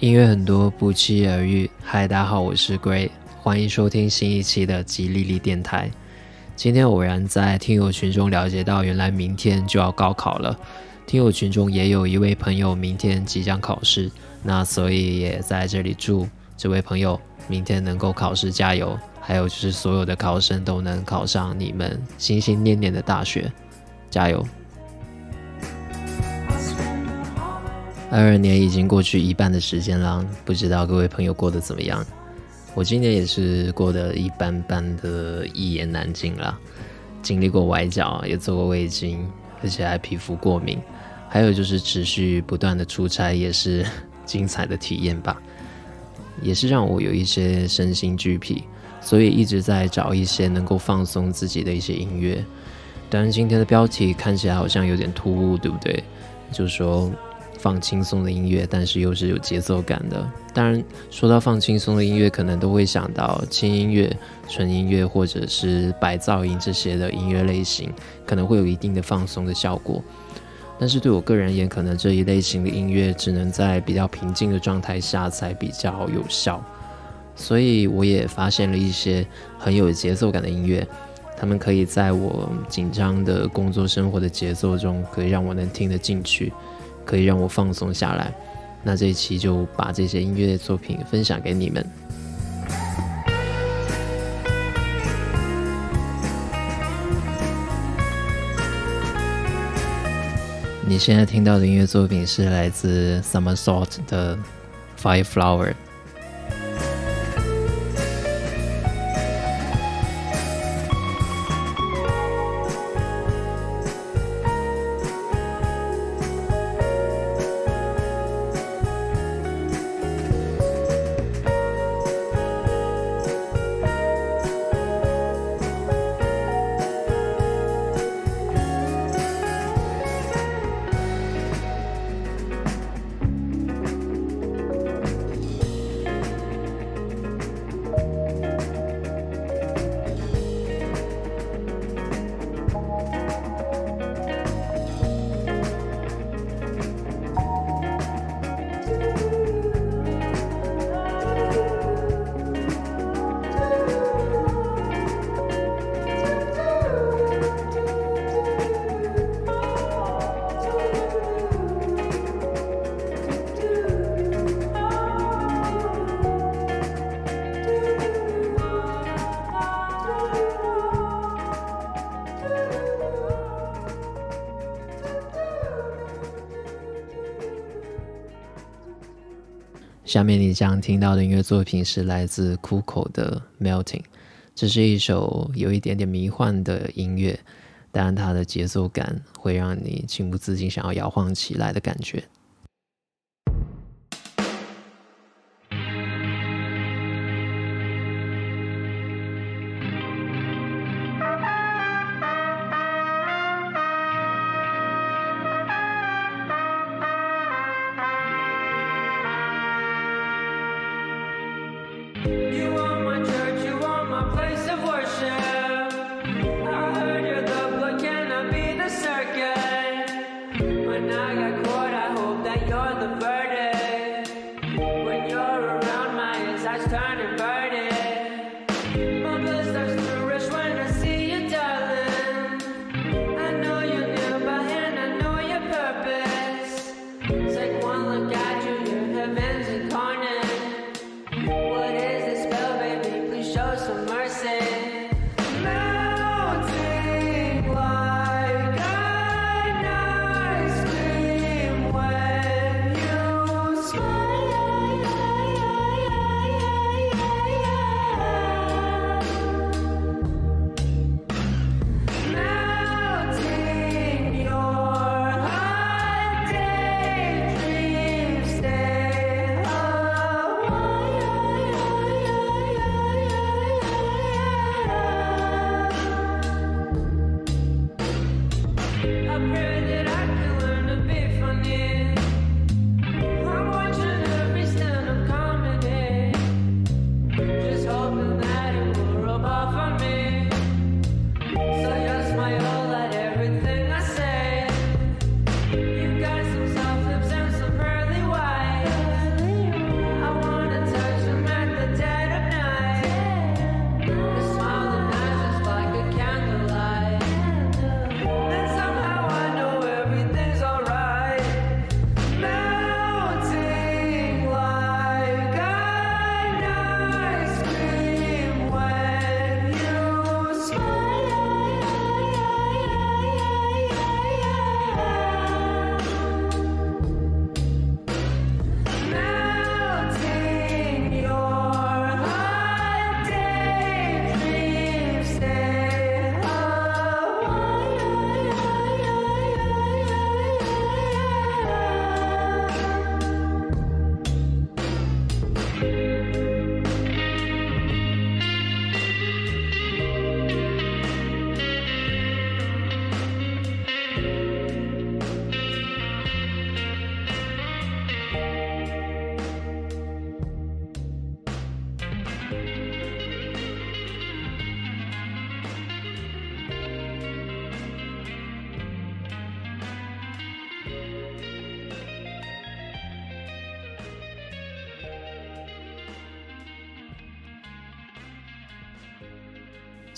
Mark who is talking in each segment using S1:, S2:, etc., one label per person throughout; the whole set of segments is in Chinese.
S1: 音乐很多，不期而遇。嗨，大家好，我是 Gray，欢迎收听新一期的吉利利电台。今天偶然在听友群中了解到，原来明天就要高考了。听友群中也有一位朋友明天即将考试，那所以也在这里祝这位朋友明天能够考试加油。还有就是所有的考生都能考上你们心心念念的大学，加油！二二年已经过去一半的时间了，不知道各位朋友过得怎么样？我今年也是过得一般般的，一言难尽啦。经历过崴脚，也做过胃镜，而且还皮肤过敏，还有就是持续不断的出差，也是 精彩的体验吧。也是让我有一些身心俱疲，所以一直在找一些能够放松自己的一些音乐。当然，今天的标题看起来好像有点突兀，对不对？就说。放轻松的音乐，但是又是有节奏感的。当然，说到放轻松的音乐，可能都会想到轻音乐、纯音乐或者是白噪音这些的音乐类型，可能会有一定的放松的效果。但是对我个人而言，可能这一类型的音乐只能在比较平静的状态下才比较有效。所以我也发现了一些很有节奏感的音乐，他们可以在我紧张的工作生活的节奏中，可以让我能听得进去。可以让我放松下来，那这一期就把这些音乐作品分享给你们。你现在听到的音乐作品是来自 Summer Salt 的《Fire Flower》。下面你将听到的音乐作品是来自酷口的《Melting》，这是一首有一点点迷幻的音乐，但它的节奏感会让你情不自禁想要摇晃起来的感觉。Yeah.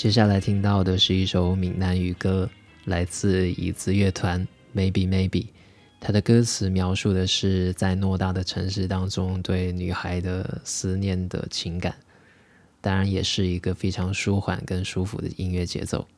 S2: 接下来听到的是一首闽南语歌，来自椅子乐团《Maybe Maybe》。它的歌词描述的是在偌大的城市当中对女孩的思念的情感，当然也是一个非常舒缓跟舒服的音乐节奏。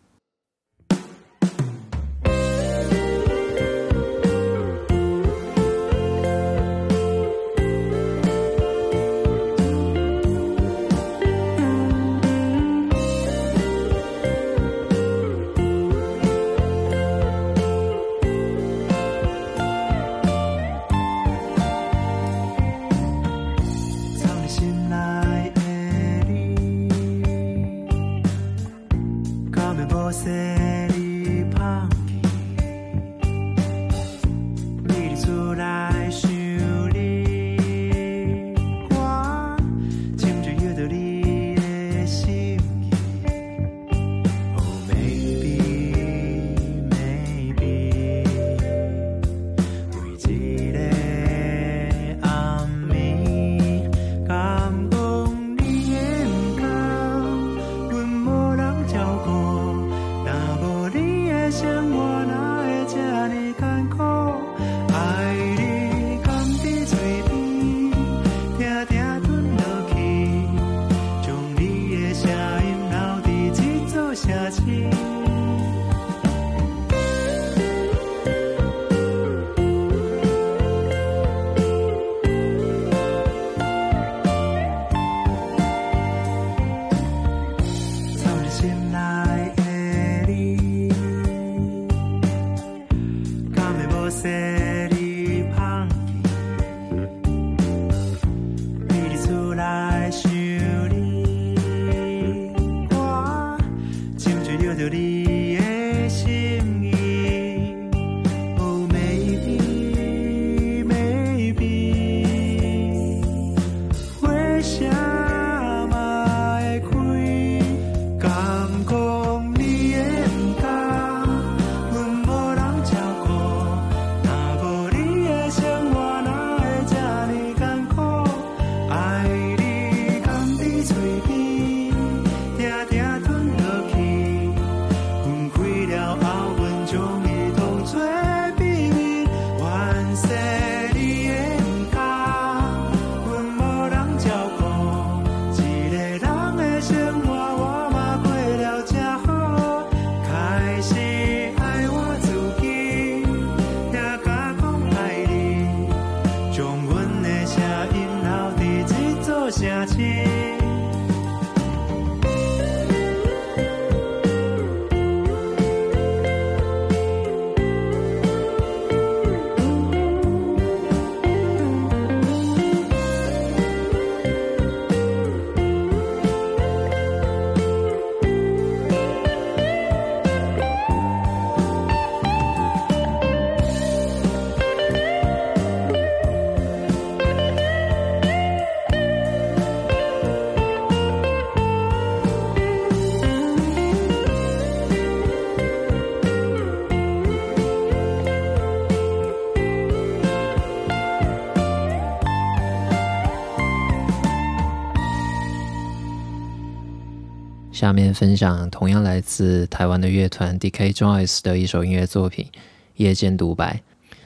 S2: 下面分享同样来自台湾的乐团 D.K. Joyce 的一首音乐作品《夜间独白》。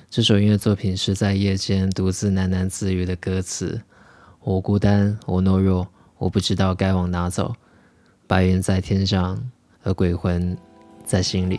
S2: 这首音乐作品是在夜间独自喃喃自语的歌词：“我孤单，我懦弱，我不知道该往哪走。白云在天上，而鬼魂在心里。”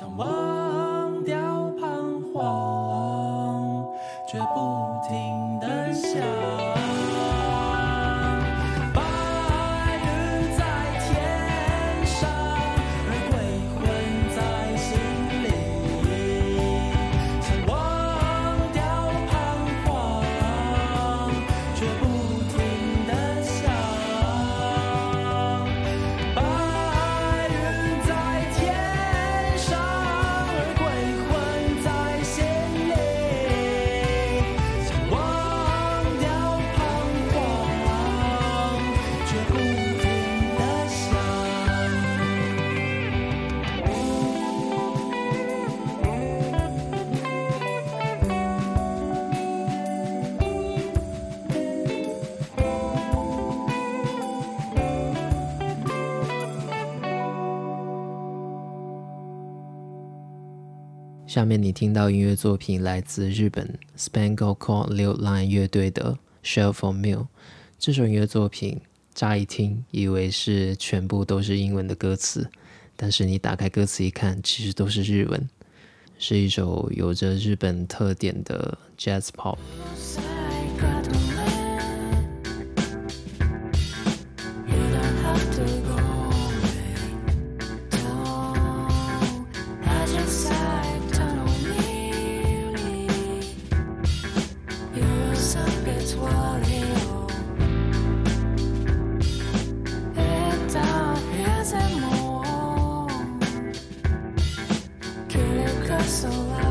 S3: 想忘掉彷徨却不
S4: 下面你听到音乐作品来自日本 Spangle Cord Liu Line 乐队的 Shell for Meal。这首音乐作品乍一听以为是全部都是英文的歌词，但是你打开歌词一看，其实都是日文，是一首有着日本特点的 Jazz Pop。so loud.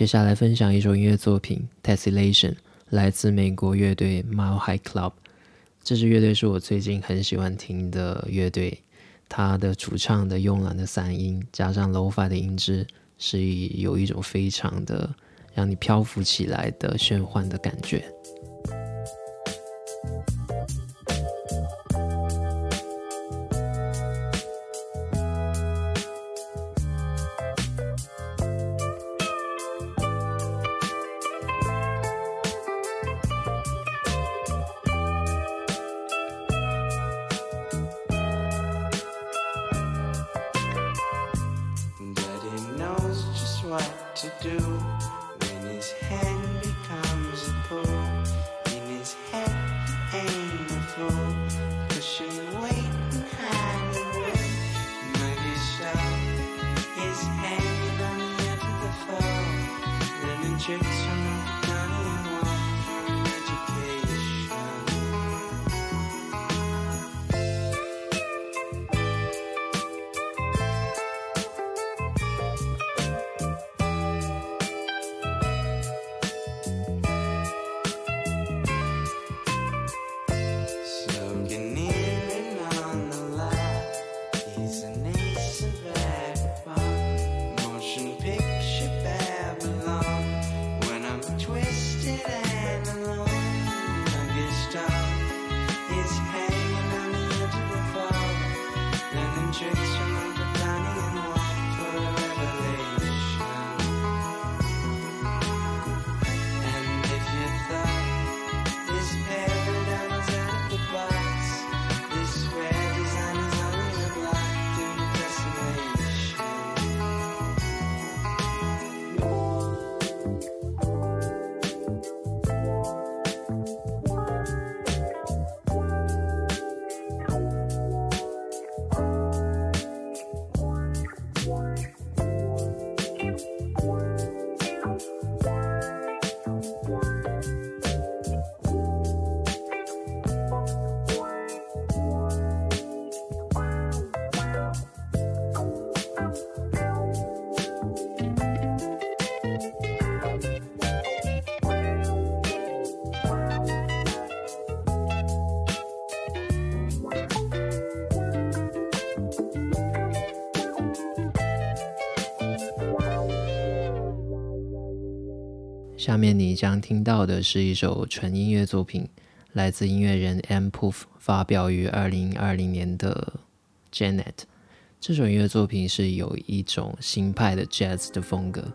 S1: 接下来分享一首音乐作品《Tessellation》，来自美国乐队 Mile High Club。这支乐队是我最近很喜欢听的乐队，它的主唱的慵懒的嗓音加上 Lo-Fi 的音质，是有一种非常的让你漂浮起来的玄幻的感觉。下面你将听到的是一首纯音乐作品，来自音乐人 M. Poof 发表于二零二零年的《Janet》。这首音乐作品是有一种新派的 Jazz 的风格。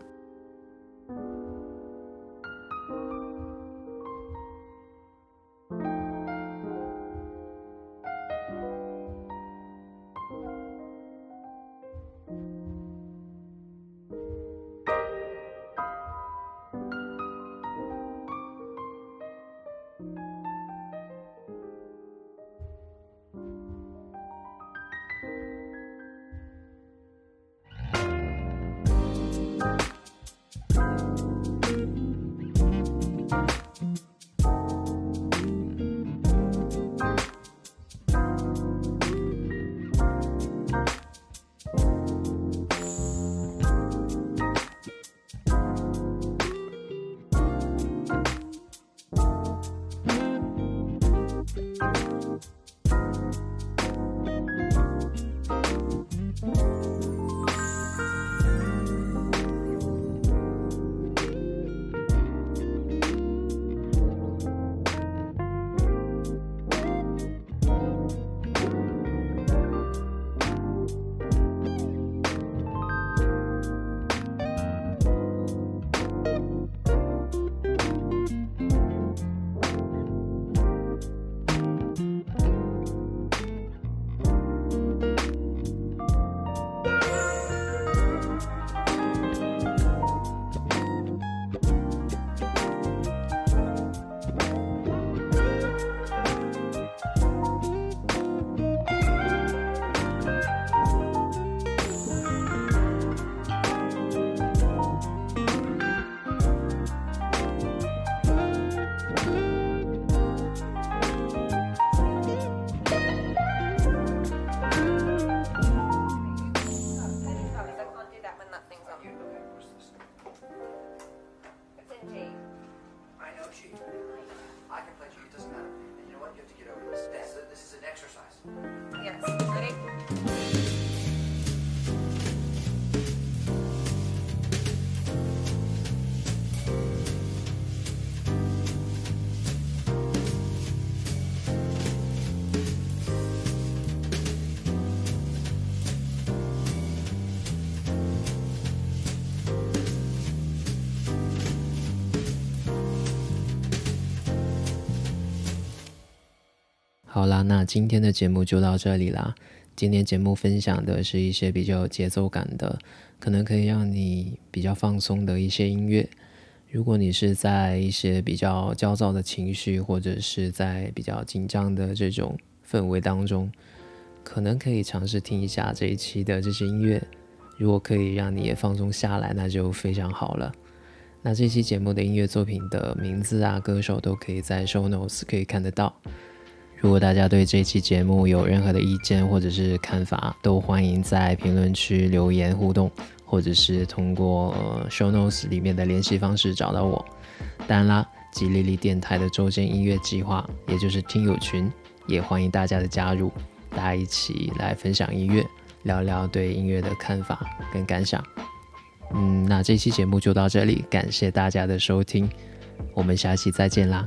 S1: 好啦，那今天的节目就到这里啦。今天节目分享的是一些比较有节奏感的，可能可以让你比较放松的一些音乐。如果你是在一些比较焦躁的情绪，或者是在比较紧张的这种氛围当中，可能可以尝试听一下这一期的这些音乐。如果可以让你也放松下来，那就非常好了。那这期节目的音乐作品的名字啊、歌手都可以在 show notes 可以看得到。如果大家对这期节目有任何的意见或者是看法，都欢迎在评论区留言互动，或者是通过、show notes 里面的联系方式找到我。当然啦，吉利利电台的周间音乐计划，也就是听友群，也欢迎大家的加入，大家一起来分享音乐，聊聊对音乐的看法跟感想。嗯，那这期节目就到这里，感谢大家的收听，我们下期再见啦。